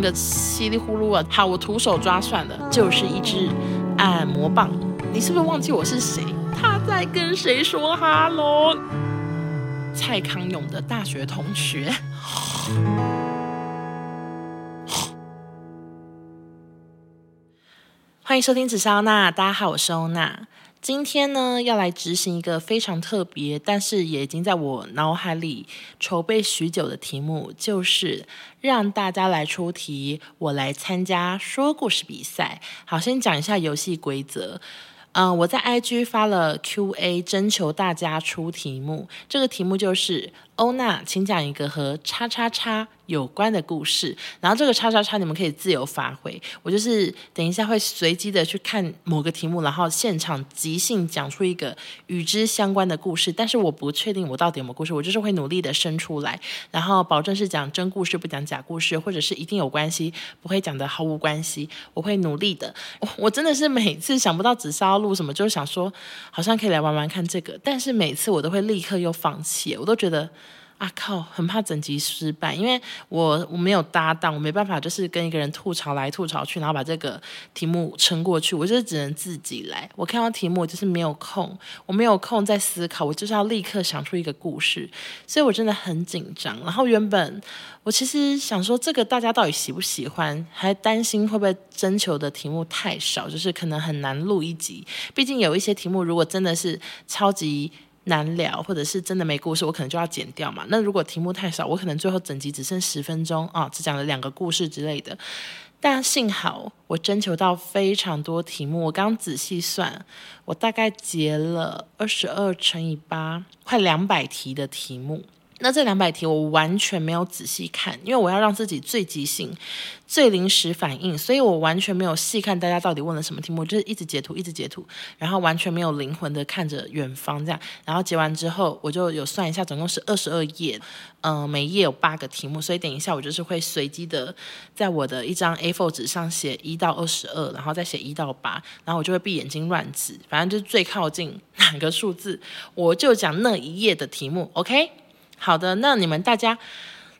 个稀里呼噜啊。好，我徒手抓算了，就是一支按摩棒。你是不是忘记我是谁？他在跟谁说哈喽？蔡康永的大学同学。欢迎收听紫砂娜，大家好，我是欧娜。今天呢，要来执行一个非常特别，但是也已经在我脑海里筹备许久的题目，就是让大家来出题，我来参加说故事比赛。好，先讲一下游戏规则。嗯、我在 IG 发了 QA，征求大家出题目。这个题目就是。欧娜，请讲一个和叉叉叉有关的故事。然后这个叉叉叉你们可以自由发挥。我就是等一下会随机的去看某个题目，然后现场即兴讲出一个与之相关的故事。但是我不确定我到底有没有故事，我就是会努力的生出来，然后保证是讲真故事，不讲假故事，或者是一定有关系，不会讲的毫无关系。我会努力的。我，我真的是每次想不到紫砂要录什么，就是想说好像可以来玩玩看这个，但是每次我都会立刻又放弃，我都觉得。啊靠！很怕整集失败，因为我我没有搭档，我没办法就是跟一个人吐槽来吐槽去，然后把这个题目撑过去。我就是只能自己来。我看到题目就是没有空，我没有空再思考，我就是要立刻想出一个故事，所以我真的很紧张。然后原本我其实想说，这个大家到底喜不喜欢？还担心会不会征求的题目太少，就是可能很难录一集。毕竟有一些题目，如果真的是超级。难聊，或者是真的没故事，我可能就要剪掉嘛。那如果题目太少，我可能最后整集只剩十分钟啊，只讲了两个故事之类的。但幸好我征求到非常多题目，我刚仔细算，我大概截了二十二乘以八，快两百题的题目。那这两百题我完全没有仔细看，因为我要让自己最即兴、最临时反应，所以我完全没有细看大家到底问了什么题目，就是一直截图，一直截图，然后完全没有灵魂的看着远方这样。然后截完之后，我就有算一下，总共是二十二页，嗯、呃，每页有八个题目，所以等一下我就是会随机的在我的一张 A4 纸上写一到二十二，然后再写一到八，然后我就会闭眼睛乱指，反正就是最靠近哪个数字，我就讲那一页的题目，OK？好的，那你们大家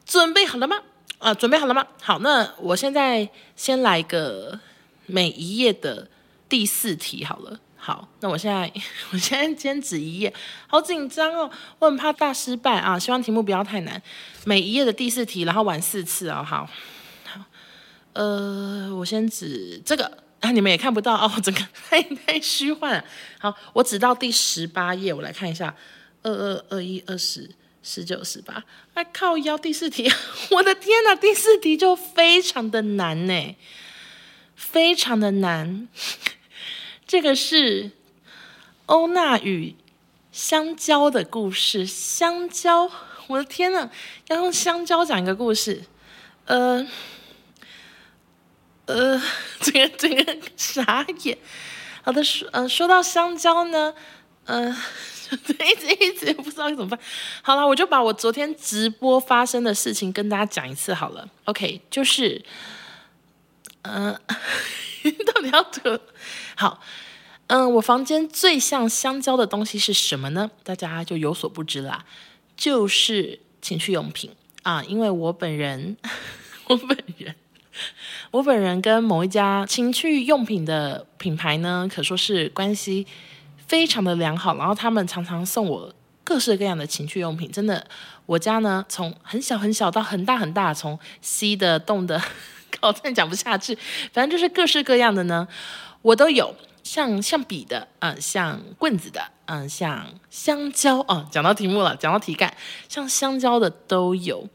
准备好了吗？啊，准备好了吗？好，那我现在先来个每一页的第四题好了。好，那我现在 我现在先指一页，好紧张哦，我很怕大失败啊，希望题目不要太难。每一页的第四题，然后玩四次哦。好，好，呃，我先指这个啊，你们也看不到 哦，整个太太虚幻。好，我指到第十八页，我来看一下，二二二一二十。十九十八，哎靠腰！第四题，我的天哪！第四题就非常的难呢，非常的难。这个是欧娜与香蕉的故事。香蕉，我的天哪！要用香蕉讲一个故事，呃，呃，这个这个傻眼。好的，说呃，说到香蕉呢，呃。一直一直不知道该怎么办。好了，我就把我昨天直播发生的事情跟大家讲一次好了。OK，就是，嗯、到底要得好？嗯、我房间最像香蕉的东西是什么呢？大家就有所不知啦，就是情趣用品啊。因为我本人，我本人，我本人跟某一家情趣用品的品牌呢，可说是关系。非常的良好，然后他们常常送我各式各样的情趣用品，真的，我家呢从很小很小到很大很大，从吸的、动的，我真讲不下去，反正就是各式各样的呢，我都有，像像笔的，嗯、像棍子的，嗯、像香蕉，哦、讲到题目了，讲到题干，像香蕉的都有，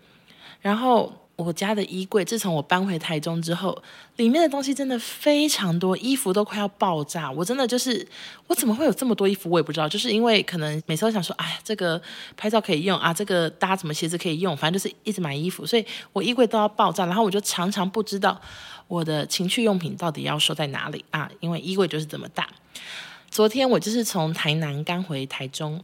然后。我家的衣柜，自从我搬回台中之后，里面的东西真的非常多，衣服都快要爆炸。我真的就是，我怎么会有这么多衣服？我也不知道，就是因为可能每次都想说，哎，这个拍照可以用啊，这个搭什么鞋子可以用，反正就是一直买衣服，所以我衣柜都要爆炸。然后我就常常不知道我的情趣用品到底要收在哪里啊，因为衣柜就是这么大。昨天我就是从台南刚回台中，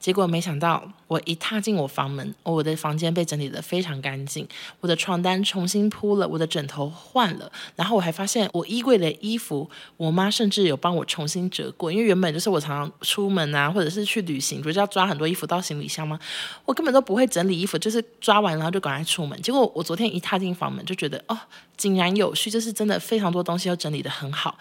结果没想到，我一踏进我房门，我的房间被整理得非常干净，我的床单重新铺了，我的枕头换了，然后我还发现我衣柜的衣服，我妈甚至有帮我重新折过，因为原本就是我常常出门啊，或者是去旅行，不是要抓很多衣服到行李箱吗？我根本都不会整理衣服，就是抓完然后就赶快出门。结果我昨天一踏进房门，就觉得哦，井然有序，就是真的非常多东西都整理得很好，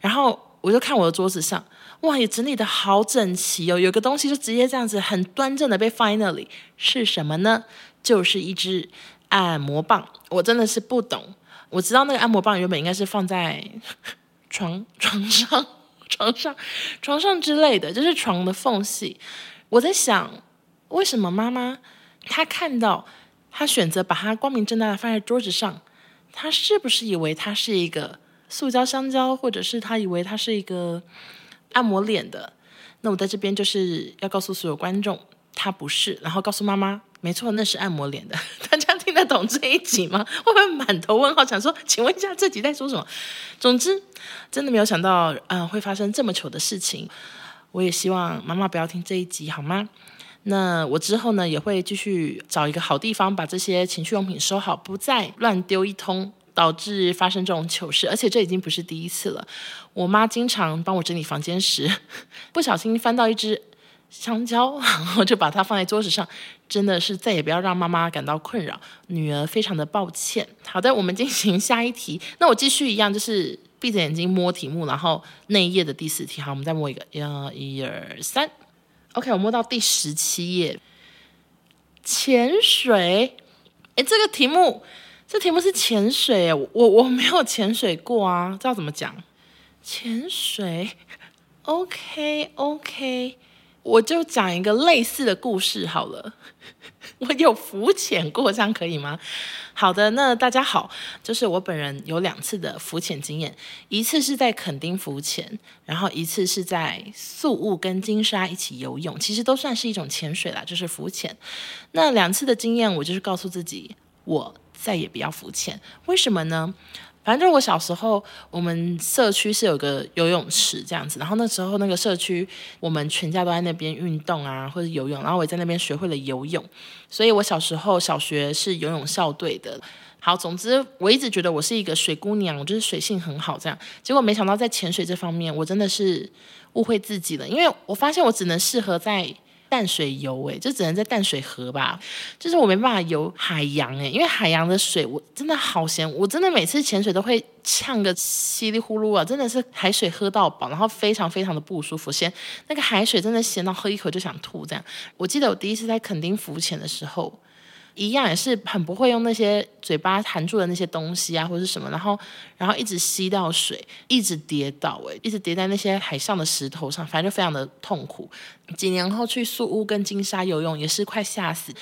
然后。我就看我的桌子上，哇，也整理的好整齐哦。有个东西就直接这样子很端正的被放在那里，是什么呢？就是一支按摩棒。我真的是不懂。我知道那个按摩棒原本应该是放在床床上、床上、床上之类的，就是床的缝隙。我在想，为什么妈妈她看到她选择把它光明正大的放在桌子上，她是不是以为它是一个？塑胶香蕉，或者是他以为它是一个按摩脸的，那我在这边就是要告诉所有观众，它不是。然后告诉妈妈，没错，那是按摩脸的。大家听得懂这一集吗？会不会满头问号，想说，请问一下这集在说什么？总之，真的没有想到，嗯、会发生这么糗的事情。我也希望妈妈不要听这一集，好吗？那我之后呢，也会继续找一个好地方，把这些情趣用品收好，不再乱丢一通。导致发生这种糗事，而且这已经不是第一次了。我妈经常帮我整理房间时，不小心翻到一只香蕉，然后就把它放在桌子上。真的是再也不要让妈妈感到困扰，女儿非常的抱歉。好的，我们进行下一题。那我继续一样，就是闭着眼睛摸题目，然后那一页的第四题。好，我们再摸一个，一、二、三。OK，我摸到第十七页，潜水。诶，这个题目。这题目是潜水，我我没有潜水过啊，知道怎么讲？潜水，OK OK，我就讲一个类似的故事好了。我有浮潜过，这样可以吗？好的，那大家好，就是我本人有两次的浮潜经验，一次是在垦丁浮潜，然后一次是在宿雾跟金沙一起游泳，其实都算是一种潜水啦，就是浮潜。那两次的经验，我就是告诉自己，我。再也不要浮潜，为什么呢？反正我小时候，我们社区是有个游泳池这样子，然后那时候那个社区，我们全家都在那边运动啊，或者游泳，然后我也在那边学会了游泳，所以我小时候小学是游泳校队的。好，总之我一直觉得我是一个水姑娘，我就是水性很好这样，结果没想到在潜水这方面，我真的是误会自己了，因为我发现我只能适合在。淡水游诶、就只能在淡水河吧，就是我没办法游海洋诶、因为海洋的水我真的好咸，我真的每次潜水都会呛个稀里呼噜啊，真的是海水喝到饱，然后非常非常的不舒服，咸，那个海水真的咸到喝一口就想吐这样。我记得我第一次在垦丁浮潜的时候。一样也是很不会用那些嘴巴含住的那些东西啊，或者是什么，然后然后一直吸到水，一直跌倒，诶，一直跌在那些海上的石头上，反正就非常的痛苦。几年后去宿屋跟金沙游泳也是快吓死，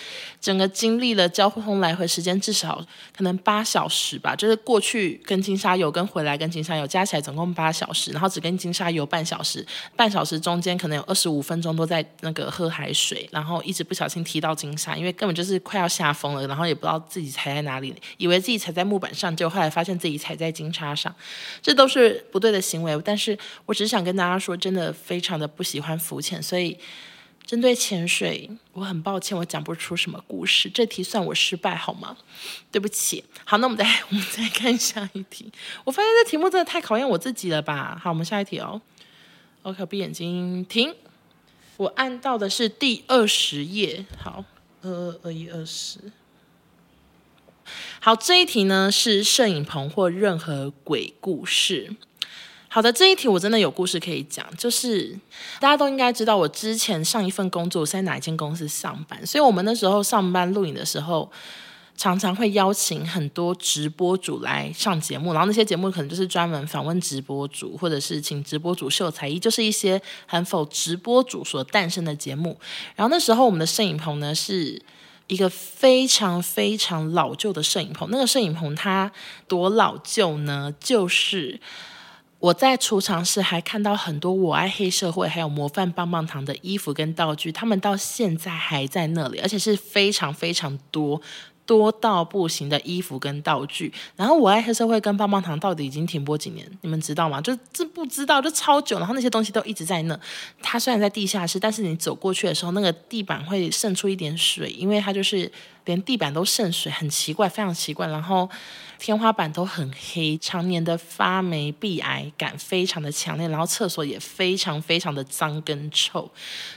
整个经历了交通来回时间至少可能八小时吧，就是过去跟金沙游跟回来跟金沙游加起来总共八小时，然后只跟金沙游半小时，半小时中间可能有二十五分钟都在那个喝海水，然后一直不小心踢到金沙，因为根本就是快要下。下风了，然后也不知道自己踩在哪里，以为自己踩在木板上，结果后来发现自己踩在金叉上，这都是不对的行为。但是我只想跟大家说，真的非常的不喜欢浮潜，所以针对潜水，我很抱歉，我讲不出什么故事。这题算我失败好吗？对不起。好，那我们再 我们再看下一题。我发现这题目真的太考验我自己了吧？好，我们下一题哦。OK，闭眼睛，停。我按到的是第二十页。好。二二一二十，好，这一题呢是摄影棚或任何鬼故事。好的，这一题我真的有故事可以讲，就是大家都应该知道，我之前上一份工作是在哪一间公司上班，所以我们那时候上班录影的时候。常常会邀请很多直播主来上节目，然后那些节目可能就是专门访问直播主，或者是请直播主秀才艺，就是一些很否直播主所诞生的节目。然后那时候我们的摄影棚呢是一个非常非常老旧的摄影棚，那个摄影棚它多老旧呢？就是。我在储藏室还看到很多我爱黑社会还有模范棒棒糖的衣服跟道具，他们到现在还在那里，而且是非常非常多多到不行的衣服跟道具。然后我爱黑社会跟棒棒糖到底已经停播几年？你们知道吗？就这不知道，就超久。然后那些东西都一直在那。它虽然在地下室，但是你走过去的时候，那个地板会渗出一点水，因为它就是连地板都渗水，很奇怪，非常奇怪。然后天花板都很黑，常年的发霉、壁癌感非常的强烈。然后厕所也非常非常的脏跟臭，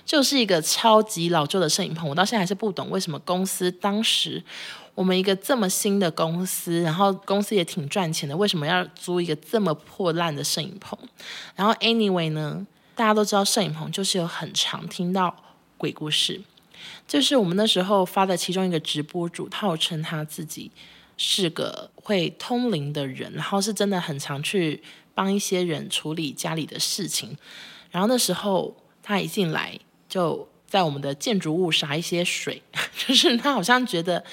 就是一个超级老旧的摄影棚。我到现在还是不懂为什么公司当时。我们一个这么新的公司，然后公司也挺赚钱的，为什么要租一个这么破烂的摄影棚？然后 anyway 呢，大家都知道摄影棚就是有很常听到鬼故事，就是我们那时候发的其中一个直播主，号称他自己是个会通灵的人，然后是真的很常去帮一些人处理家里的事情。然后那时候他一进来就在我们的建筑物洒一些水，就是他好像觉得。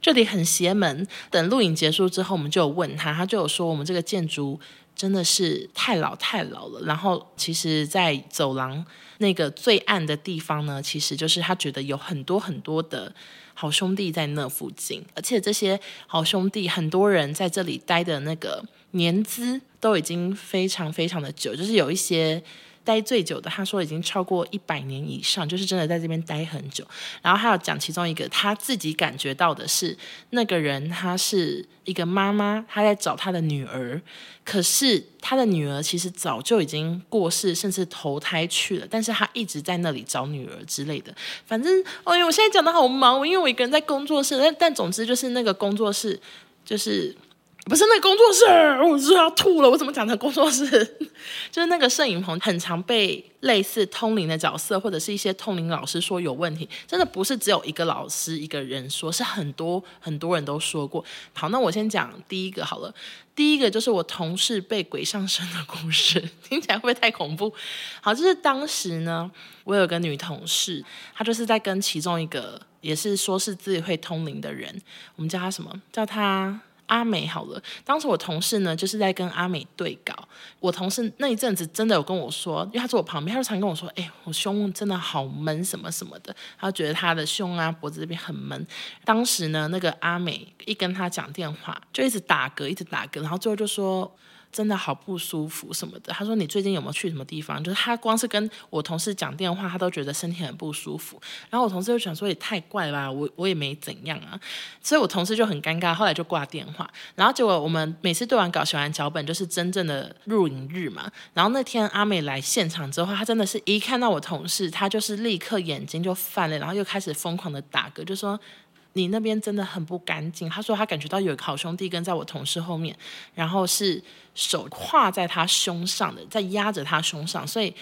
这里很邪门。等录影结束之后，我们就有问他，他就有说我们这个建筑真的是太老太老了。然后，其实，在走廊那个最暗的地方呢，其实就是他觉得有很多很多的好兄弟在那附近，而且这些好兄弟很多人在这里待的那个年资都已经非常非常的久，就是有一些。待最久的，他说已经超过一百年以上，就是真的在这边待很久。然后还有讲其中一个，他自己感觉到的是，那个人他是一个妈妈，他在找他的女儿，可是他的女儿其实早就已经过世，甚至投胎去了，但是他一直在那里找女儿之类的。反正，哎呦，我现在讲的好忙，因为我一个人在工作室，但但总之就是那个工作室就是。不是那工作室，我是要吐了。我怎么讲的工作室？就是那个摄影棚，很常被类似通灵的角色或者是一些通灵老师说有问题。真的不是只有一个老师一个人说，是很多很多人都说过。好，那我先讲第一个好了。第一个就是我同事被鬼上身的故事，听起来会不会太恐怖？好，就是当时呢，我有个女同事，她就是在跟其中一个也是说是自己会通灵的人，我们叫她什么？叫她。阿美好了，当时我同事呢就是在跟阿美对稿。我同事那一阵子真的有跟我说，因为他坐我旁边，他就常跟我说：“哎、我胸真的好闷，什么什么的。”他觉得他的胸啊、脖子这边很闷。当时呢，那个阿美一跟他讲电话，就一直打嗝，一直打嗝，然后最后就说。真的好不舒服什么的。他说：“你最近有没有去什么地方？”就是他光是跟我同事讲电话，他都觉得身体很不舒服。然后我同事就想说：“也太怪了吧，我我也没怎样啊。”所以，我同事就很尴尬，后来就挂电话。然后结果我们每次对完稿、写完脚本，就是真正的入营日嘛。然后那天阿美来现场之后，他真的是一看到我同事，他就是立刻眼睛就泛了，然后又开始疯狂的打嗝，就说。你那边真的很不干净。他说他感觉到有一个好兄弟跟在我同事后面，然后是手挎在他胸上的，在压着他胸上，所以。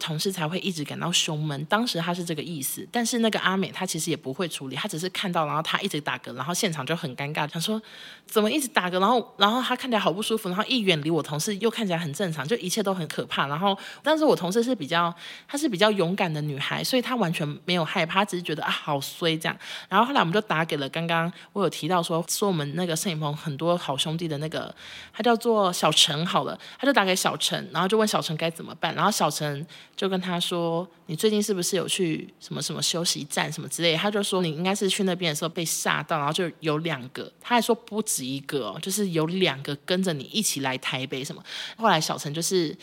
同事才会一直感到胸闷，当时他是这个意思，但是那个阿美她其实也不会处理，她只是看到，然后她一直打嗝，然后现场就很尴尬，想说怎么一直打嗝，然后然后她看起来好不舒服，然后一远离我同事又看起来很正常，就一切都很可怕。然后但是我同事是比较，她是比较勇敢的女孩，所以她完全没有害怕，只是觉得啊好衰这样。然后后来我们就打给了刚刚我有提到说说我们那个摄影棚很多好兄弟的那个，他叫做小陈好了，他就打给小陈，然后就问小陈该怎么办，然后小陈。就跟他说：“你最近是不是有去什么什么休息站什么之类？”他就说：“你应该是去那边的时候被吓到，然后就有两个。”他还说不止一个哦，就是有两个跟着你一起来台北什么。后来小陈就是。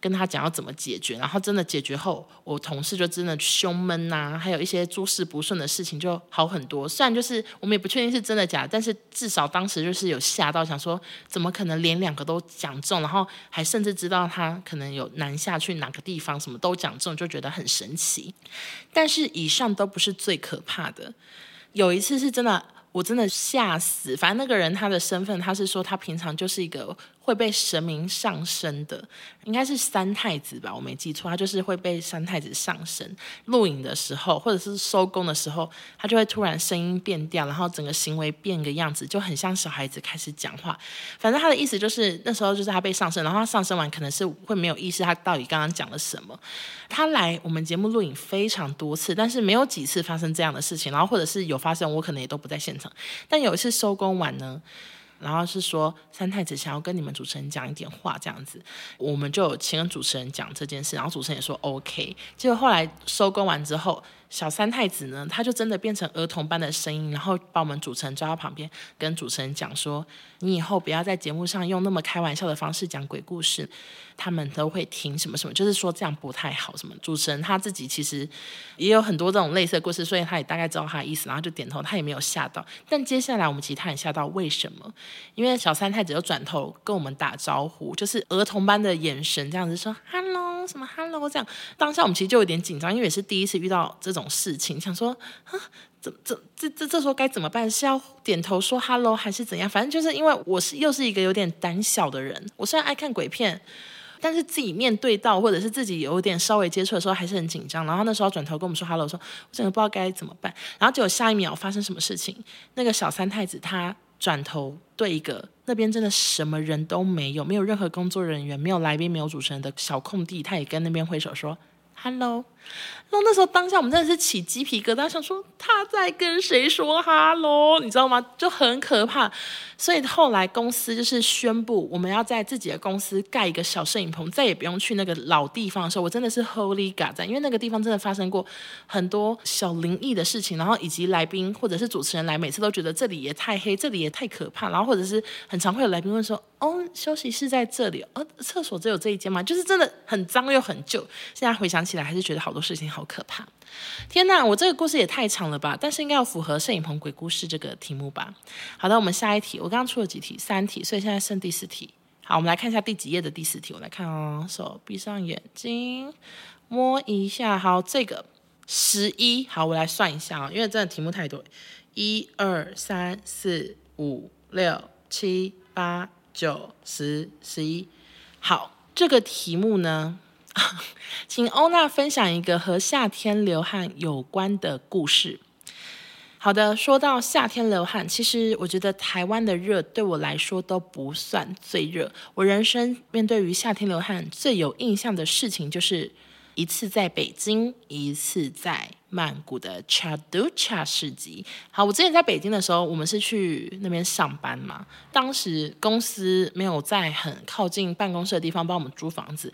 跟他讲要怎么解决，然后真的解决后，我同事就真的胸闷呐、还有一些诸事不顺的事情就好很多。虽然就是我们也不确定是真的假，但是至少当时就是有吓到，想说怎么可能连两个都讲中，然后还甚至知道他可能有南下去哪个地方，什么都讲中，就觉得很神奇。但是以上都不是最可怕的，有一次是真的，我真的吓死。反正那个人他的身份，他是说他平常就是一个。会被神明上身的，应该是三太子吧，我没记错，他就是会被三太子上身。录影的时候，或者是收工的时候，他就会突然声音变调，然后整个行为变个样子，就很像小孩子开始讲话。反正他的意思就是，那时候就是他被上身，然后他上身完可能是会没有意识，他到底刚刚讲了什么。他来我们节目录影非常多次，但是没有几次发生这样的事情，然后或者是有发生，我可能也都不在现场。但有一次收工完呢。然后是说三太子想要跟你们主持人讲一点话，这样子，我们就有请主持人讲这件事，然后主持人也说 OK。结果后来收工完之后，小三太子呢，他就真的变成儿童般的声音，然后把我们主持人抓到旁边，跟主持人讲说：“你以后不要在节目上用那么开玩笑的方式讲鬼故事，他们都会听什么什么，就是说这样不太好。”什么主持人他自己其实也有很多这种类似的故事，所以他也大概知道他的意思，然后就点头，他也没有吓到。但接下来我们其实他人吓到，为什么？因为小三太子又转头跟我们打招呼，就是儿童般的眼神，这样子说 “hello”。什么 “hello” 这样，当下我们其实就有点紧张，因为也是第一次遇到这种种事情，想说啊，怎怎这这这时候该怎么办？是要点头说 “hello” 还是怎样？反正就是因为我是又是一个有点胆小的人，我虽然爱看鬼片，但是自己面对到或者是自己有点稍微接触的时候还是很紧张。然后那时候转头跟我们说 “hello”，说我真的不知道该怎么办。然后结果下一秒发生什么事情？那个小三太子他转头对一个。那边真的什么人都没有，没有任何工作人员，没有来宾，没有主持人的小空地，他也跟那边挥手说 “hello”。然后那时候当下我们真的是起鸡皮疙瘩，想说他在跟谁说哈喽，你知道吗？就很可怕。所以后来公司就是宣布，我们要在自己的公司盖一个小摄影棚，再也不用去那个老地方的时候，我真的是 Holy God 在，因为那个地方真的发生过很多小灵异的事情，然后以及来宾或者是主持人来，每次都觉得这里也太黑，这里也太可怕，然后或者是很常会有来宾问说：“哦，休息室在这里，哦，厕所只有这一间吗？”就是真的很脏又很旧。现在回想起来，还是觉得好好多事情好可怕！天哪，我这个故事也太长了吧？但是应该要符合摄影棚鬼故事这个题目吧？好的，我们下一题。我刚刚出了几题？三题，所以现在剩第四题。好，我们来看一下第几页的第四题。我来看哦，手闭上眼睛，摸一下。好，这个十一。好，我来算一下啊，因为真的题目太多。一二三四五六七八九十十一。好，这个题目呢？请欧娜分享一个和夏天流汗有关的故事。好的，说到夏天流汗，其实我觉得台湾的热对我来说都不算最热。我人生面对于夏天流汗最有印象的事情，就是一次在北京，一次在。曼谷的 Chatuchak 市集。好，我之前在北京的时候，我们是去那边上班嘛。当时公司没有在很靠近办公室的地方帮我们租房子，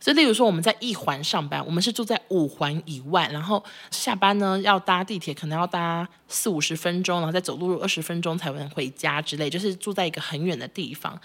所以例如说我们在一环上班，我们是住在五环以外，然后下班呢要搭地铁，可能要搭四五十分钟，然后再走路二十分钟才能回家之类，就是住在一个很远的地方。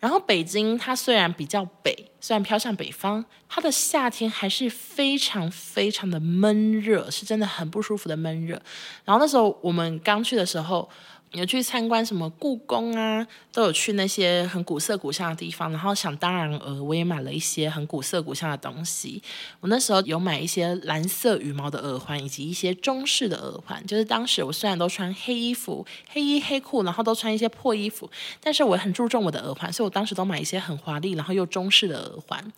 然后北京它虽然比较北，虽然飘向北方，它的夏天还是非常非常的闷热，是。真的很不舒服的闷热，然后那时候我们刚去的时候，有去参观什么故宫啊，都有去那些很古色古香的地方。然后想当然呃，我也买了一些很古色古香的东西。我那时候有买一些蓝色羽毛的耳环，以及一些中式的耳环。就是当时我虽然都穿黑衣服、黑衣黑裤，然后都穿一些破衣服，但是我很注重我的耳环，所以我当时都买一些很华丽，然后又中式的耳环。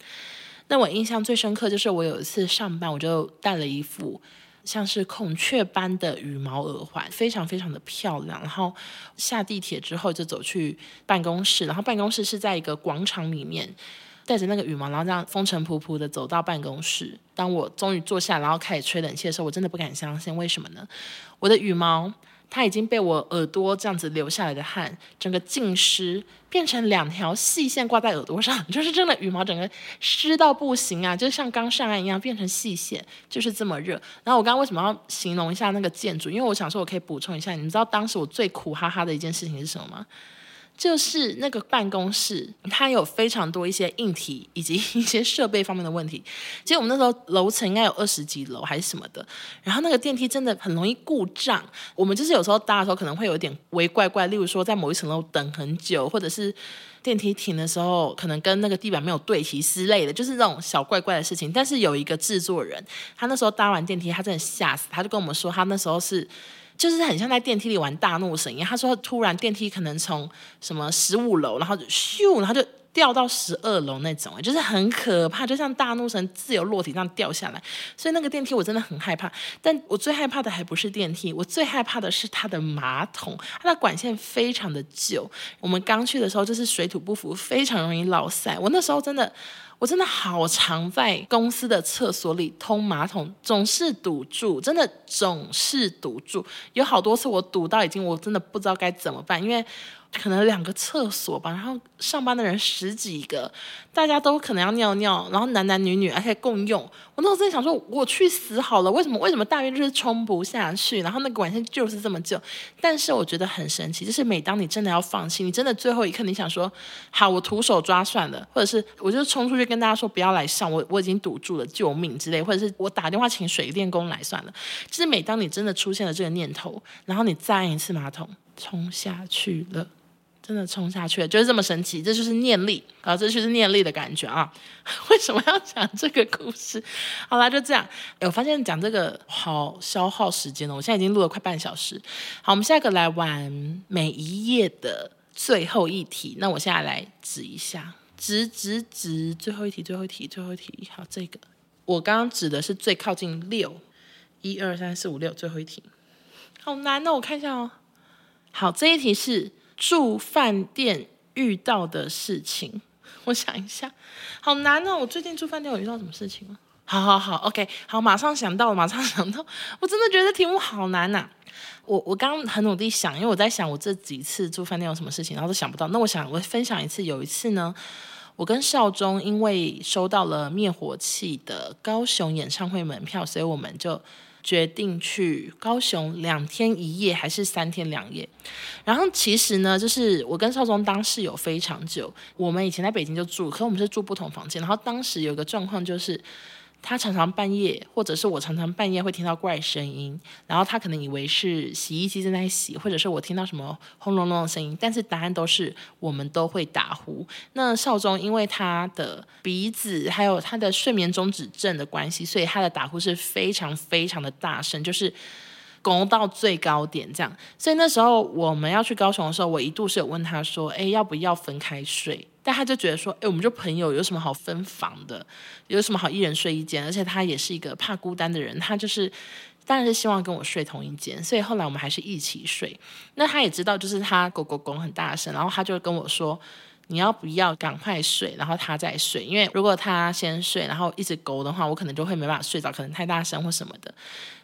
那我印象最深刻就是我有一次上班，我就戴了一副。像是孔雀般的羽毛耳环，非常非常的漂亮。然后下地铁之后就走去办公室，然后办公室是在一个广场里面，带着那个羽毛，然后这样风尘仆仆的走到办公室。当我终于坐下，然后开始吹冷气的时候，我真的不敢相信，为什么呢？我的羽毛。它已经被我耳朵这样子流下来的汗，整个浸湿，变成两条细线挂在耳朵上，就是真的羽毛整个湿到不行啊，就像刚上岸一样变成细线，就是这么热。然后我刚刚为什么要形容一下那个建筑？因为我想说我可以补充一下，你知道当时我最苦哈哈的一件事情是什么吗？就是那个办公室，它有非常多一些硬体以及一些设备方面的问题。其实我们那时候楼层应该有二十几楼还是什么的，然后那个电梯真的很容易故障。我们就是有时候搭的时候可能会有点微怪怪，例如说在某一层楼等很久，或者是电梯停的时候可能跟那个地板没有对齐之类的，就是这种小怪怪的事情。但是有一个制作人，他那时候搭完电梯，他真的吓死，他就跟我们说，他那时候是。就是很像在电梯里玩大怒神一样。他说突然电梯可能从什么十五楼，然后咻，然后就掉到十二楼那种，就是很可怕，就像大怒神自由落体这样掉下来。所以那个电梯我真的很害怕。但我最害怕的还不是电梯，我最害怕的是它的马桶，它的管线非常的旧。我们刚去的时候就是水土不服，非常容易落塞。我那时候真的。我真的好常在公司的厕所里通马桶，总是堵住，真的总是堵住。有好多次我堵到已经，我真的不知道该怎么办，因为可能两个厕所吧，然后上班的人十几个，大家都可能要尿尿，然后男男女女而且共用。我那时候在想说，我去死好了，为什么为什么大便就是冲不下去？然后那个管线就是这么旧。但是我觉得很神奇，就是每当你真的要放弃，你真的最后一刻你想说，好，我徒手抓算了，或者是我就冲出去跟大家说不要来上，我我已经堵住了，救命之类，或者是我打电话请水电工来算了。就是每当你真的出现了这个念头，然后你再按一次马桶，冲下去了。真的冲下去了，就是这么神奇，这就是念力啊，这就是念力的感觉啊！为什么要讲这个故事？好啦，就这样。我发现讲这个好消耗时间了，我现在已经录了快半小时。好，我们下一个来玩每一页的最后一题。那我现在来指一下，指指指，最后一题，最后一题，最后一题。好，这个我刚刚指的是最靠近六，一二三四五六，最后一题。好难哦，我看一下哦。好，这一题是。住饭店遇到的事情，我想一下，好难哦！我最近住饭店有遇到什么事情吗？好好好，OK，好，马上想到，马上想到，我真的觉得题目好难呐、我我刚刚很努力想，因为我在想我这几次住饭店有什么事情，然后都想不到。那我想我分享一次，有一次呢，我跟少中因为收到了灭火器的高雄演唱会门票，所以我们就。决定去高雄两天一夜还是三天两夜？然后其实呢，就是我跟少宗当室友非常久，我们以前在北京就住，可我们是住不同房间。然后当时有个状况就是。他常常半夜，或者是我常常半夜会听到怪声音，然后他可能以为是洗衣机正在洗，或者是我听到什么轰隆隆的声音，但是答案都是我们都会打呼。那少中因为他的鼻子还有他的睡眠中止症的关系，所以他的打呼是非常非常的大声，就是。拱到最高点，这样，所以那时候我们要去高雄的时候，我一度是有问他说：“哎，要不要分开睡？”但他就觉得说：“哎，我们就朋友，有什么好分房的？有什么好一人睡一间？而且他也是一个怕孤单的人，他就是当然是希望跟我睡同一间。所以后来我们还是一起睡。那他也知道，就是他狗狗拱很大声，然后他就跟我说：“你要不要赶快睡，然后他再睡？因为如果他先睡，然后一直狗的话，我可能就会没办法睡着，可能太大声或什么的。”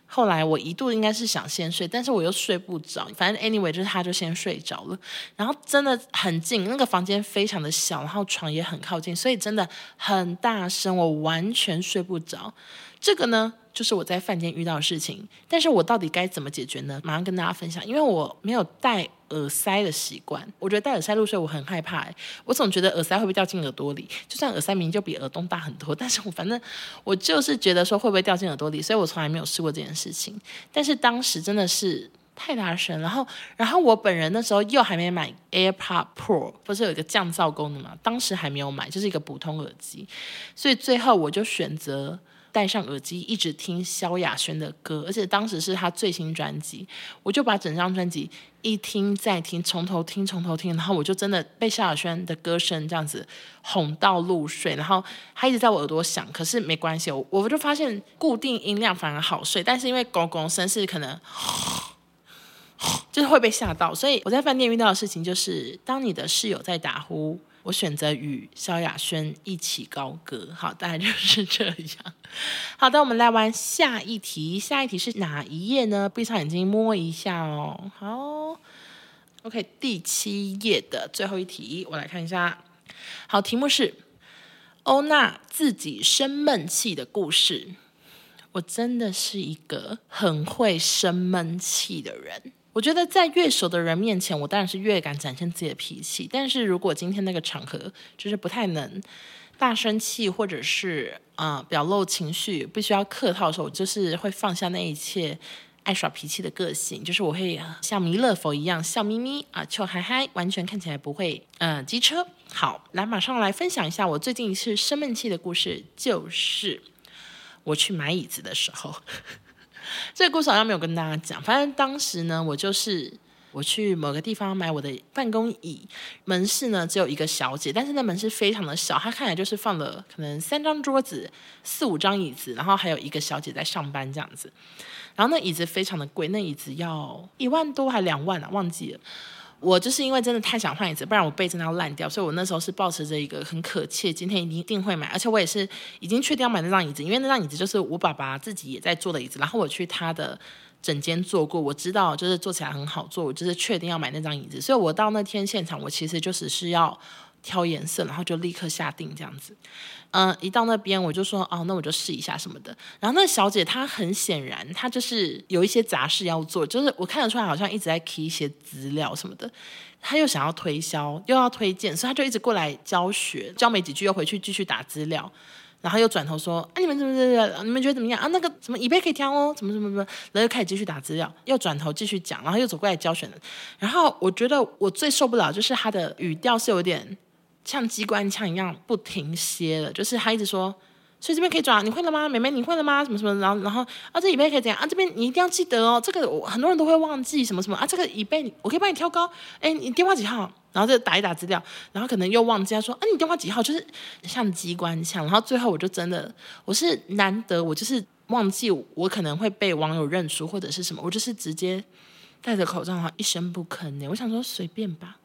后来我一度应该是想先睡，但是我又睡不着。反正 anyway 就是他就先睡着了，然后真的很近，那个房间非常的小，然后床也很靠近，所以真的很大声，我完全睡不着。这个呢，就是我在饭店遇到的事情，但是我到底该怎么解决呢？马上跟大家分享，因为我没有带耳塞的习惯，我觉得戴耳塞入睡我很害怕，我总觉得耳塞会不会掉进耳朵里？就算耳塞明明就比耳洞大很多，但是我反正我就是觉得说会不会掉进耳朵里，所以我从来没有试过这件事情。但是当时真的是太大声，然后然后我本人那时候又还没买 AirPod Pro，不是有一个降噪功能嘛？当时还没有买，就是一个普通耳机，所以最后我就选择。戴上耳机，一直听萧亚轩的歌，而且当时是他最新专辑，我就把整张专辑一听再听，从头听从头听，然后我就真的被萧亚轩的歌声这样子哄到入睡，然后他一直在我耳朵响，可是没关系，我我就发现固定音量反而好睡，但是因为狗狗声是可能就是会被吓到，所以我在饭店遇到的事情就是，当你的室友在打呼。我选择与萧亚轩一起高歌，好，大概就是 这样。好的，我们来玩下一题。下一题是哪一页呢？闭上眼睛摸一下哦。好，OK，第七页的最后一题，我来看一下。好，题目是欧娜自己生闷气的故事。我真的是一个很会生闷气的人。我觉得在越熟的人面前，我当然是越敢展现自己的脾气。但是如果今天那个场合就是不太能大生气，或者是啊、呃、表露情绪，必须要客套的时候，我就是会放下那一切爱耍脾气的个性，就是我会像弥勒佛一样笑眯眯啊，笑嗨嗨，完全看起来不会嗯、机车。好，来马上来分享一下我最近一次生闷气的故事，就是我去买椅子的时候。这个故事好像没有跟大家讲，反正当时呢，我就是我去某个地方买我的办公椅，门市呢只有一个小姐，但是那门市非常的小，她看来就是放了可能三张桌子、四五张椅子，然后还有一个小姐在上班这样子，然后那椅子非常的贵，那椅子要一万多还两万啊，忘记了。我就是因为真的太想换椅子，不然我背真的要烂掉，所以我那时候是抱持着一个很可切，今天一定会买，而且我也是已经确定要买那张椅子，因为那张椅子就是我爸爸自己也在坐的椅子，然后我去他的整间坐过，我知道就是坐起来很好坐，我就是确定要买那张椅子，所以我到那天现场，我其实就只是要挑颜色，然后就立刻下定这样子。嗯，一到那边我就说哦，那我就试一下什么的。然后那小姐她很显然她就是有一些杂事要做，就是我看得出来好像一直在 key 一些资料什么的。她又想要推销，又要推荐，所以她就一直过来教学，教没几句又回去继续打资料。然后又转头说：“、啊，你们怎么怎么你们觉得怎么样啊？那个什么椅背可以挑哦，怎么怎么怎么？”然后又开始继续打资料，又转头继续讲，然后又走过来教学。然后我觉得我最受不了就是他的语调是有点。像机关枪一样不停歇的，就是他一直说，所以这边可以转，你会了吗？妹妹，你会了吗？什么什么，然后然后啊，这椅背可以怎样啊？这边你一定要记得哦，这个我很多人都会忘记什么什么啊，这个椅背我可以帮你挑高，哎，你电话几号？然后就打一打资料，然后可能又忘记他说，啊，你电话几号？就是像机关枪，然后最后我就真的，我是难得我就是忘记我可能会被网友认出或者是什么，我就是直接戴着口罩，然后一声不吭呢。我想说随便吧。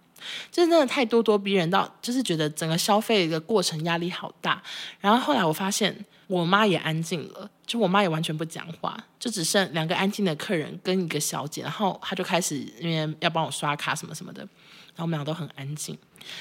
就是真的太咄咄逼人到，就是觉得整个消费的过程压力好大。然后后来我发现我妈也安静了，就我妈也完全不讲话，就只剩两个安静的客人跟一个小姐。然后她就开始因为要帮我刷卡什么什么的，然后我们俩都很安静。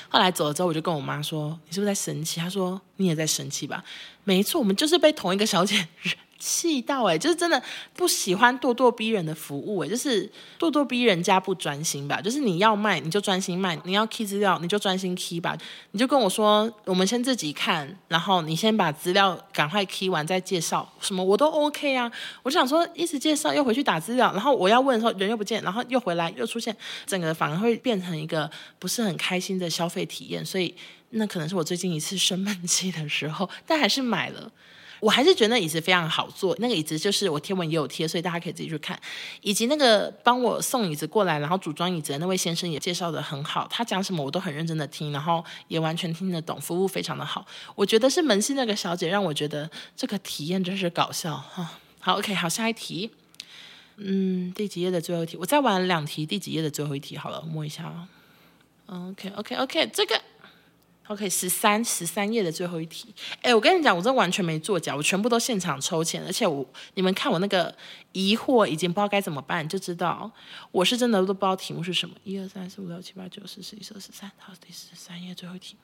后来走了之后，我就跟我妈说：“你是不是在生气？”她说：“你也在生气吧？”没错，我们就是被同一个小姐。气到哎、就是真的不喜欢咄咄逼人的服务哎、就是咄咄逼人加不专心吧。就是你要卖你就专心卖，你要 key 资料你就专心 key 吧。你就跟我说，我们先自己看，然后你先把资料赶快 key 完再介绍，什么我都 OK 啊。我就想说，一直介绍又回去打资料，然后我要问的时候人又不见，然后又回来又出现，整个反而会变成一个不是很开心的消费体验。所以那可能是我最近一次生闷气的时候，但还是买了。我还是觉得那椅子非常好坐，那个椅子就是我贴文也有贴，所以大家可以自己去看。以及那个帮我送椅子过来，然后组装椅子的那位先生也介绍的很好，他讲什么我都很认真的听，然后也完全听得懂，服务非常的好。我觉得是门市那个小姐让我觉得这个体验真是搞笑哈。好，OK，好，下一题。嗯，第几页的最后一题？我再玩两题，第几页的最后一题？好了，摸一下。OK，OK，OK，这个。OK，十三十三页的最后一题。哎，我跟你讲，我这完全没作假，我全部都现场抽签，而且我你们看我那个疑惑已经不知道该怎么办，就知道我是真的都不知道题目是什么。一二三四五六七八九十十一十二十三，好，第十三页最后一题。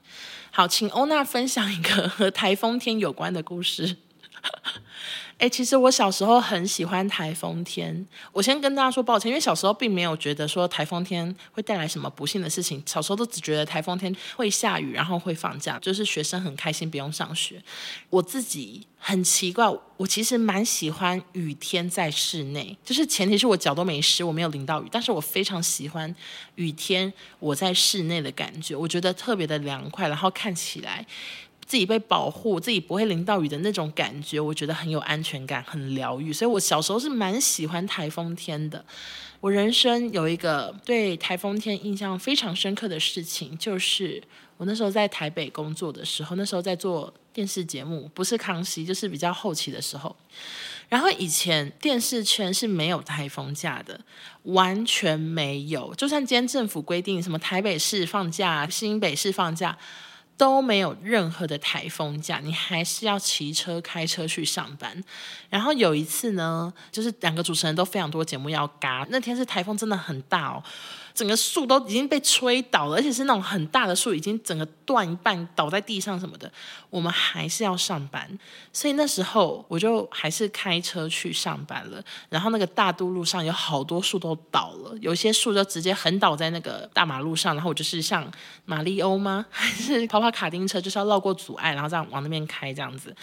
好，请欧娜分享一个和 台风天有关的故事。哎，其实我小时候很喜欢台风天。我先跟大家说抱歉，因为小时候并没有觉得说台风天会带来什么不幸的事情。小时候都只觉得台风天会下雨，然后会放假，就是学生很开心不用上学。我自己很奇怪，我其实蛮喜欢雨天在室内，就是前提是我脚都没湿，我没有淋到雨，但是我非常喜欢雨天我在室内的感觉，我觉得特别的凉快，然后看起来。自己被保护，自己不会淋到雨的那种感觉，我觉得很有安全感，很疗愈。所以我小时候是蛮喜欢台风天的。我人生有一个对台风天印象非常深刻的事情，就是我那时候在台北工作的时候，那时候在做电视节目，不是康熙，就是比较后期的时候。然后以前电视圈是没有台风假的，完全没有。就算今天政府规定什么台北市放假，新北市放假。都没有任何的台风假，你还是要骑车开车去上班。然后有一次呢，就是两个主持人都非常多节目要嘎，那天是台风真的很大哦。整个树都已经被吹倒了，而且是那种很大的树，已经整个断一半倒在地上什么的。我们还是要上班，所以那时候我就还是开车去上班了。然后那个大都路上有好多树都倒了，有些树就直接横倒在那个大马路上。然后我就是像马里欧吗？还是跑跑卡丁车，就是要绕过阻碍，然后这样往那边开这样子。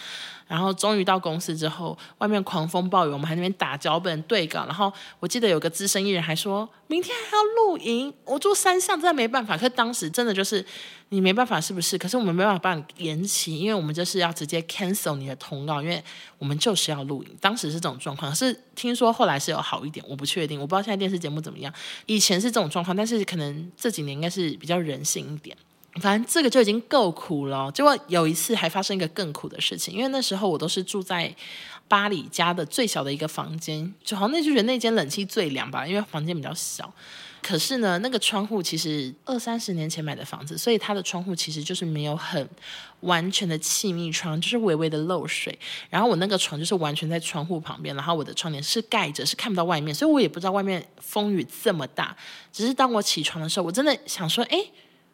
然后终于到公司之后，外面狂风暴雨，我们还那边打脚本对稿。然后我记得有个资深艺人还说，明天还要露营，我住山上真的没办法。可是当时真的就是你没办法，是不是？可是我们没办法帮你延期，因为我们就是要直接 cancel 你的通告，因为我们就是要露营。当时是这种状况，是听说后来是有好一点，我不确定，我不知道现在电视节目怎么样。以前是这种状况，但是可能这几年应该是比较人性一点。反正这个就已经够苦了，结果有一次还发生一个更苦的事情，因为那时候我都是住在巴黎家的最小的一个房间，就好像那就觉得那间冷气最凉吧，因为房间比较小。可是呢，那个窗户其实二三十年前买的房子，所以它的窗户其实就是没有很完全的气密窗，就是微微的漏水。然后我那个床就是完全在窗户旁边，然后我的窗帘是盖着，是看不到外面，所以我也不知道外面风雨这么大。只是当我起床的时候，我真的想说，哎，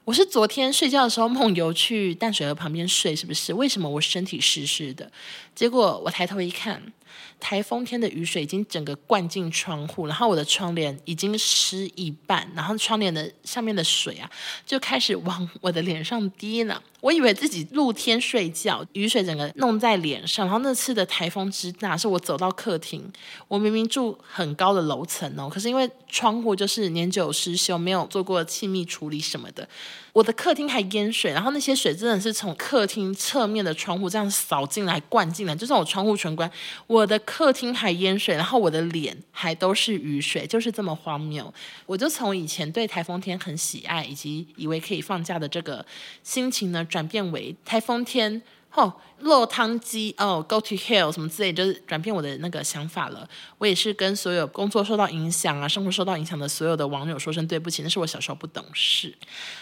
我是昨天睡觉的时候梦游去淡水河旁边睡，是不是？为什么我身体湿湿的？结果我抬头一看。台风天的雨水已经整个灌进窗户，然后我的窗帘已经湿一半，然后窗帘的上面的水啊就开始往我的脸上滴呢。我以为自己露天睡觉，雨水整个弄在脸上。然后那次的台风之大，是我走到客厅，我明明住很高的楼层哦，可是因为窗户就是年久失修，没有做过气密处理什么的，我的客厅还淹水。然后那些水真的是从客厅侧面的窗户这样扫进来、灌进来，就算我窗户全关，我的客厅还淹水，然后我的脸还都是雨水，就是这么荒谬。我就从以前对台风天很喜爱，以及以为可以放假的这个心情呢，转变为台风天，哦，落汤鸡哦，go to hell 什么之类，就是转变我的那个想法了。我也是跟所有工作受到影响啊，生活受到影响的所有的网友说声对不起，那是我小时候不懂事。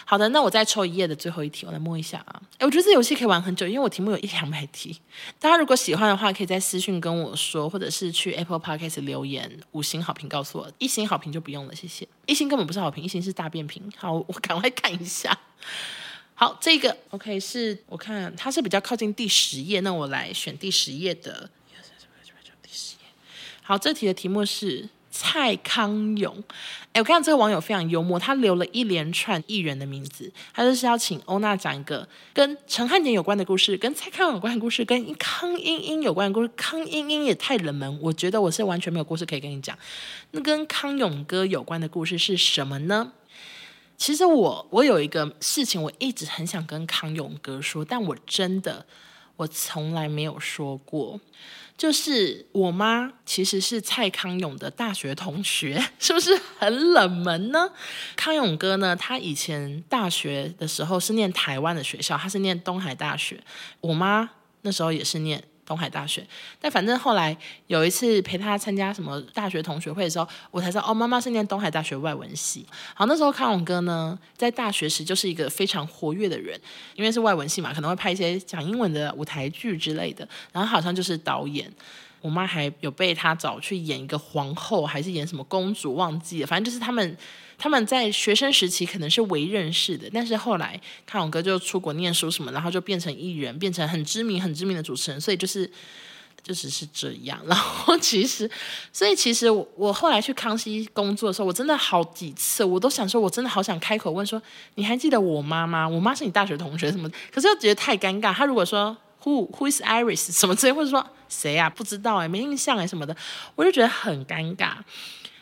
好的，那我再抽一页的最后一题，我来摸一下啊。诶，我觉得这游戏可以玩很久，因为我题目有一两百题。大家如果喜欢的话，可以在私讯跟我说，或者是去 Apple Podcast 留言五星好评告诉我，一星好评就不用了，谢谢。一星根本不是好评，一星是大便评。好，我赶快看一下。好，这个 OK 是我看它是比较靠近第十页，那我来选第十页的。第十页。好，这题的题目是蔡康永。哎，我看到这个网友非常幽默，他留了一连串艺人的名字，他就是要请欧娜讲一个跟陈汉典有关的故事，跟蔡康永有关的故事，跟康英英有关的故事。康英英也太冷门，我觉得我是完全没有故事可以跟你讲。那跟康永哥有关的故事是什么呢？其实我我有一个事情，我一直很想跟康永哥说，但我真的我从来没有说过。就是我妈其实是蔡康永的大学同学，是不是很冷门呢？康永哥呢，他以前大学的时候是念台湾的学校，他是念东海大学。我妈那时候也是念。东海大学，但反正后来有一次陪他参加什么大学同学会的时候，我才知道哦，妈妈是念东海大学外文系。好，那时候康永哥呢，在大学时就是一个非常活跃的人，因为是外文系嘛，可能会拍一些讲英文的舞台剧之类的，然后好像就是导演。我妈还有被他找去演一个皇后，还是演什么公主，忘记了。反正就是他们，他们在学生时期可能是为认识的，但是后来康永哥就出国念书什么，然后就变成艺人，变成很知名、很知名的主持人。所以就是，就只是这样。然后其实，所以其实我我后来去康熙工作的时候，我真的好几次，我都想说，我真的好想开口问说，你还记得我妈吗？我妈是你大学同学什么？可是又觉得太尴尬。他如果说。Who who is Iris 什么之类，或者说谁啊？不知道哎，没印象哎什么的，我就觉得很尴尬。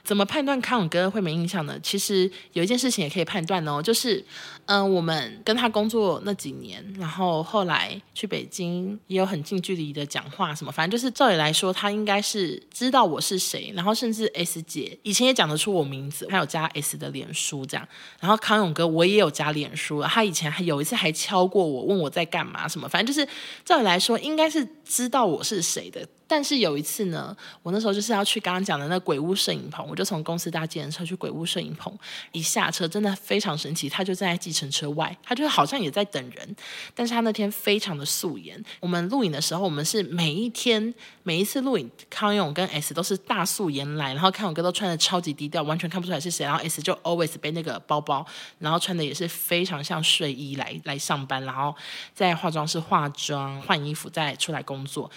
怎么判断康永哥会没印象呢？其实有一件事情也可以判断哦，就是，嗯、我们跟他工作那几年，然后后来去北京也有很近距离的讲话什么，反正就是照理来说，他应该是知道我是谁，然后甚至 S 姐以前也讲得出我名字，还有加 S 的脸书这样。然后康永哥我也有加脸书，他以前还有一次还敲过我，问我在干嘛什么，反正就是照理来说应该是知道我是谁的。但是有一次呢，我那时候就是要去刚刚讲的那鬼屋摄影棚，我就从公司搭计程车去鬼屋摄影棚。一下车真的非常神奇，他就站在计程车外，他就好像也在等人。但是他那天非常的素颜。我们录影的时候，我们是每一天每一次录影，康永跟 S 都是大素颜来，然后康永哥都穿的超级低调，完全看不出来是谁。然后 S 就 always 背那个包包，然后穿的也是非常像睡衣来来上班，然后在化妆室化妆换衣服再出来工作。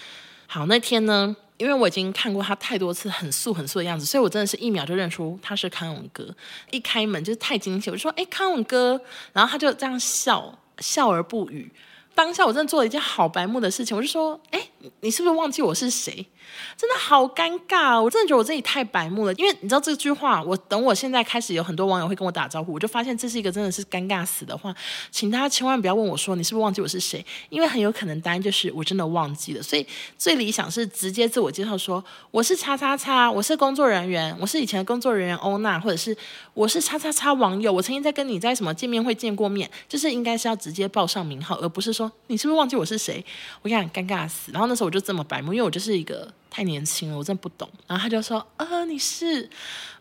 好，那天呢，因为我已经看过他太多次很素很素的样子，所以我真的是一秒就认出他是康永哥。一开门就是太惊喜，我就说：“哎，康永哥！”然后他就这样笑笑而不语。当下我真的做了一件好白目的事情，我就说：“哎，你是不是忘记我是谁？”真的好尴尬，我真的觉得我自己太白目了。因为你知道这句话，我等我现在开始有很多网友会跟我打招呼，我就发现这是一个真的是尴尬死的话，请大家千万不要问我说你是不是忘记我是谁，因为很有可能答案就是我真的忘记了。所以最理想是直接自我介绍说我是叉叉叉，我是工作人员，我是以前的工作人员欧娜，或者是我是叉叉叉网友，我曾经在跟你在什么见面会见过面，就是应该是要直接报上名号，而不是说你是不是忘记我是谁。我跟你讲尴尬死。然后那时候我就这么白目，因为我就是一个太年轻了，我真的不懂。然后他就说：“、呃，你是？”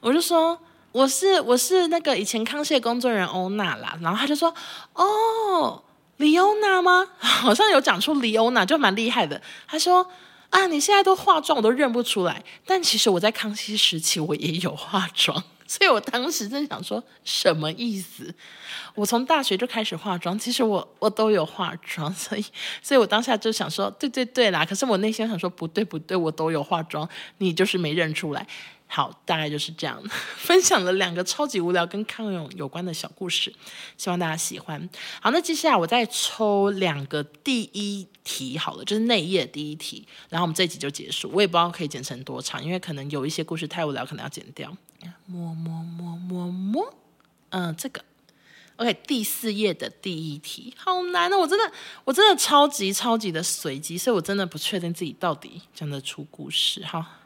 我就说：“我是，我是那个以前康熙的工作人员欧娜啦。”然后他就说：“哦，李欧娜吗？好像有讲出李欧娜，就蛮厉害的。”他说：“啊，你现在都化妆，我都认不出来。但其实我在康熙时期，我也有化妆。”所以我当时真想说，什么意思？我从大学就开始化妆，其实我我都有化妆，所以所以我当下就想说，对对对啦。可是我内心想说，不对不对，我都有化妆，你就是没认出来。好，大概就是这样，分享了两个超级无聊跟康永有关的小故事，希望大家喜欢。好，那接下来我再抽两个第一题，好了，就是内页第一题，然后我们这一集就结束。我也不知道可以剪成多长，因为可能有一些故事太无聊，可能要剪掉。摸摸摸摸摸，嗯，这个，OK，第四页的第一题，好难哦！我真的，我真的超级超级的随机，所以我真的不确定自己到底讲得出故事。哈。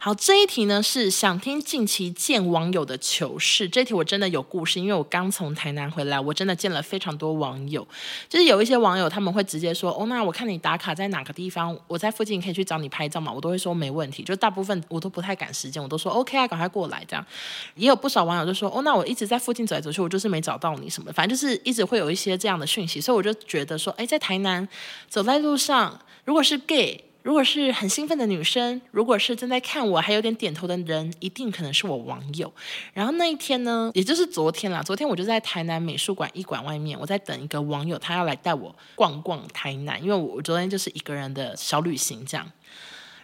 好，这一题呢是想听近期见网友的糗事。这题我真的有故事，因为我刚从台南回来，我真的见了非常多网友。就是有一些网友他们会直接说：“哦，那我看你打卡在哪个地方，我在附近可以去找你拍照嘛？”我都会说没问题。就大部分我都不太赶时间，我都说 OK 啊，赶快过来这样。也有不少网友就说：“哦，那我一直在附近走来走去，我就是没找到你什么的，反正就是一直会有一些这样的讯息。”所以我就觉得说：“哎，在台南走在路上，如果是 gay。”如果是很兴奋的女生，如果是正在看我还有点点头的人，一定可能是我网友。然后那一天呢，也就是昨天啦，昨天我就在台南美术馆一馆外面，我在等一个网友，他要来带我逛逛台南，因为我昨天就是一个人的小旅行这样。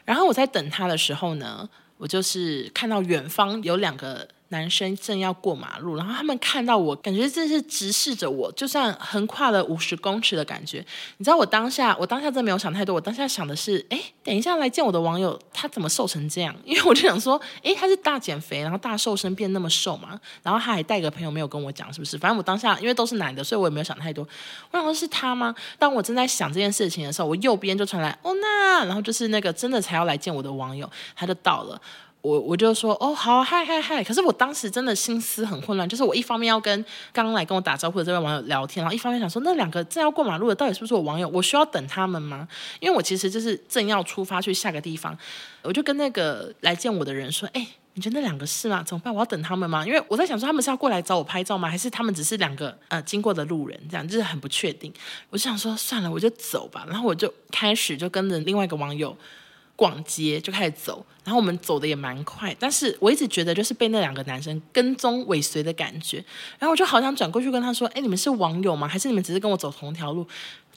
然后我在等他的时候呢，我就是看到远方有两个。男生正要过马路，然后他们看到我，感觉这是直视着我，就算横跨了五十公尺的感觉。你知道我当下，我当下真没有想太多，我当下想的是，哎，等一下来见我的网友，他怎么瘦成这样？因为我就想说，哎，他是大减肥，然后大瘦身变那么瘦嘛，然后他还带个朋友没有跟我讲，是不是？反正我当下因为都是男的，所以我也没有想太多。我想说是他吗？当我正在想这件事情的时候，我右边就传来，哦那，然后就是那个真的才要来见我的网友，他就到了。我我就说哦好嗨嗨嗨，可是我当时真的心思很混乱，就是我一方面要跟刚来跟我打招呼的这位网友聊天，然后一方面想说那两个正要过马路的到底是不是我网友？我需要等他们吗？因为我其实就是正要出发去下个地方，我就跟那个来见我的人说，哎，你觉得那两个是吗？怎么办？我要等他们吗？因为我在想说他们是要过来找我拍照吗？还是他们只是两个呃经过的路人？这样就是很不确定。我就想说算了，我就走吧。然后我就开始就跟着另外一个网友。逛街就开始走，然后我们走的也蛮快，但是我一直觉得就是被那两个男生跟踪尾随的感觉，然后我就好想转过去跟他说：“哎，你们是网友吗？还是你们只是跟我走同条路？”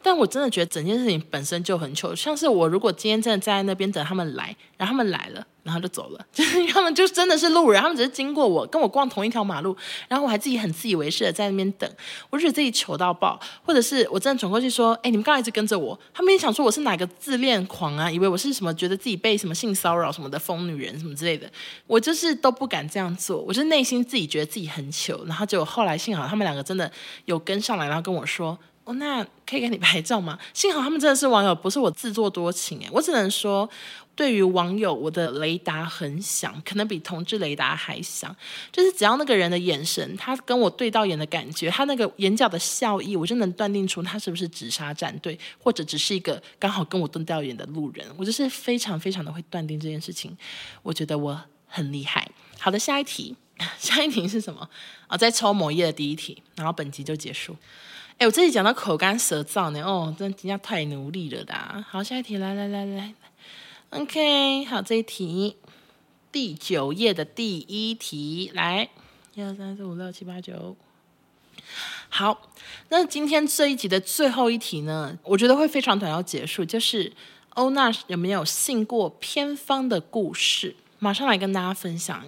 但我真的觉得整件事情本身就很糗，像是我如果今天真的站在那边等他们来，然后他们来了，然后就走了，就是他们就真的是路人，他们只是经过我，跟我逛同一条马路，然后我还自己很自以为是的在那边等，我就觉得自己糗到爆，或者是我真的转过去说，哎，你们刚才一直跟着我，他们也想说我是哪个自恋狂啊，以为我是什么，觉得自己被什么性骚扰什么的疯女人什么之类的，我就是都不敢这样做，我就内心自己觉得自己很糗，然后结果后来幸好他们两个真的有跟上来，然后跟我说。哦，那可以给你拍照吗？幸好他们真的是网友，不是我自作多情诶。我只能说，对于网友，我的雷达很响，可能比同志雷达还响。就是只要那个人的眼神，他跟我对到眼的感觉，他那个眼角的笑意，我就能断定出他是不是直杀战队，或者只是一个刚好跟我对到眼的路人。我就是非常非常的会断定这件事情，我觉得我很厉害。好的，下一题，下一题是什么？啊、哦，再抽某页的第一题，然后本集就结束。哎，我这里讲到口干舌燥呢，哦，真的人家太努力了的。好，下一题，来来来来，OK，好，这一题第九页的第一题，来，一二三四五六七八九，好，那今天这一集的最后一题呢，我觉得会非常短要结束，就是欧娜有没有信过偏方的故事？马上来跟大家分享。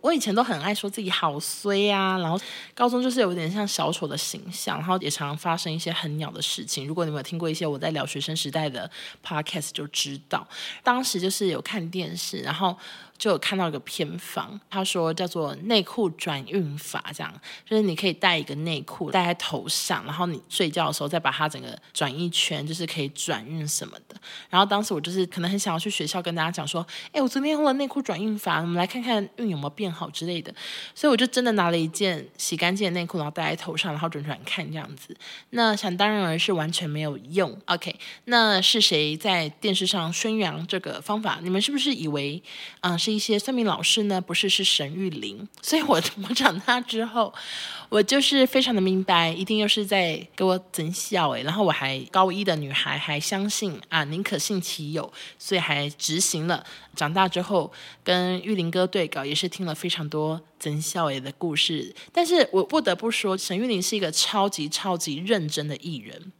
我以前都很爱说自己好衰啊，然后高中就是有点像小丑的形象，然后也常常发生一些很鸟的事情。如果你们有听过一些我在聊学生时代的 podcast，就知道当时就是有看电视，然后就有看到一个偏方，他说叫做内裤转运法，这样就是你可以带一个内裤戴在头上，然后你睡觉的时候再把它整个转一圈，就是可以转运什么的。然后当时我就是可能很想要去学校跟大家讲说，哎，我昨天用了内裤转运法，我们来看看运有没有变好之类的。所以我就真的拿了一件洗干净的内裤，然后戴在头上，然后转转看这样子。那想当然而是完全没有用。OK，那是谁在电视上宣扬这个方法？你们是不是以为，嗯、呃，是一些算命老师呢？不是，是沈玉琳。所以我我长大之后，我就是非常的明白，一定又是在给我整笑诶。然后我还高一的女孩还相信啊，宁可信其有，所以还执行了。长大之后跟玉林哥对稿，也是听了非常多曾笑诶的故事。但是我不得不说，沈玉琳是一个超级超级认真的艺人。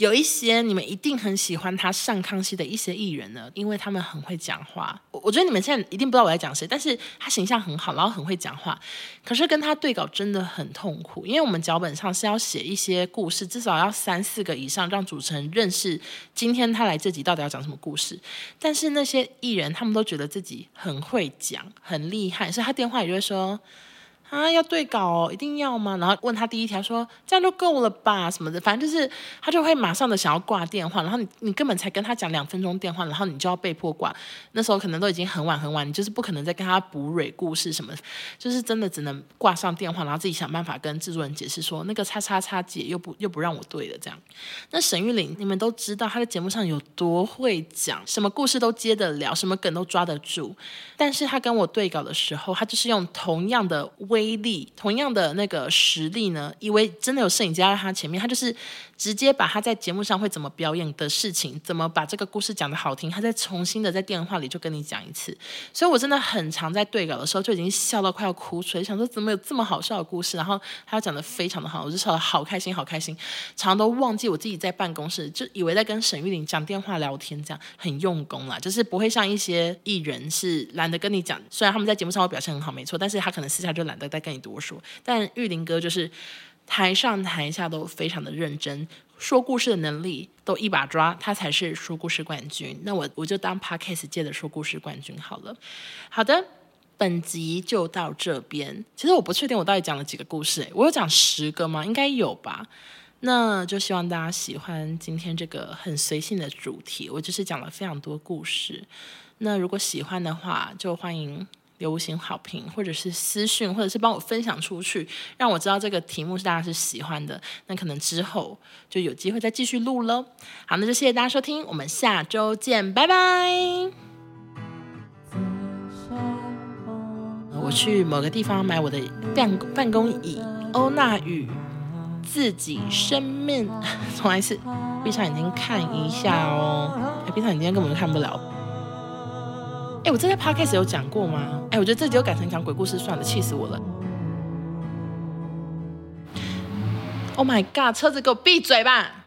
有一些你们一定很喜欢他上康熙的一些艺人呢，因为他们很会讲话。我我觉得你们现在一定不知道我在讲谁，但是他形象很好，然后很会讲话。可是跟他对稿真的很痛苦，因为我们脚本上是要写一些故事，至少要三四个以上，让主持人认识今天他来这集到底要讲什么故事。但是那些艺人他们都觉得自己很会讲，很厉害，所以他电话也就会说。啊，要对稿哦，一定要吗？然后问他第一条说，这样就够了吧，什么的，反正就是他就会马上的想要挂电话，然后你你根本才跟他讲两分钟电话，然后你就要被迫挂，那时候可能都已经很晚很晚，你就是不可能再跟他补蕊故事什么，就是真的只能挂上电话，然后自己想办法跟制作人解释说那个叉叉叉姐又不又不让我对了这样。那沈玉玲你们都知道她在节目上有多会讲，什么故事都接得了，什么梗都抓得住，但是她跟我对稿的时候，她就是用同样的微。威力同样的那个实力呢，以为真的有摄影机在他前面，他就是直接把他在节目上会怎么表演的事情，怎么把这个故事讲得好听，他再重新的在电话里就跟你讲一次。所以我真的很常在对稿的时候就已经笑到快要哭出来，想说怎么有这么好笑的故事，然后他讲得非常的好，我就笑得好开心，好开心，常常都忘记我自己在办公室，就以为在跟沈玉玲讲电话聊天，这样很用功啦，就是不会像一些艺人是懒得跟你讲，虽然他们在节目上会表现很好，没错，但是他可能私下就懒得。再跟你多说，但玉林哥就是台上台下都非常的认真，说故事的能力都一把抓，他才是说故事冠军。那我我就当 Podcast 界的说故事冠军好了。好的，本集就到这边。其实我不确定我到底讲了几个故事，我有讲十个吗？应该有吧。那就希望大家喜欢今天这个很随性的主题。我就是讲了非常多故事。那如果喜欢的话，就欢迎。留行好评，或者是私讯，或者是帮我分享出去，让我知道这个题目是大家是喜欢的。那可能之后就有机会再继续录喽。好，那就谢谢大家收听，我们下周见，拜拜。我去某个地方买我的办办公椅，欧娜与自己生命，重来一次，闭上眼睛看一下哦。闭上眼睛根本就看不了。哎，我这在 podcast 有讲过吗？哎，我觉得这集又改成讲鬼故事算了，气死我了。Oh my god，车子给我闭嘴吧！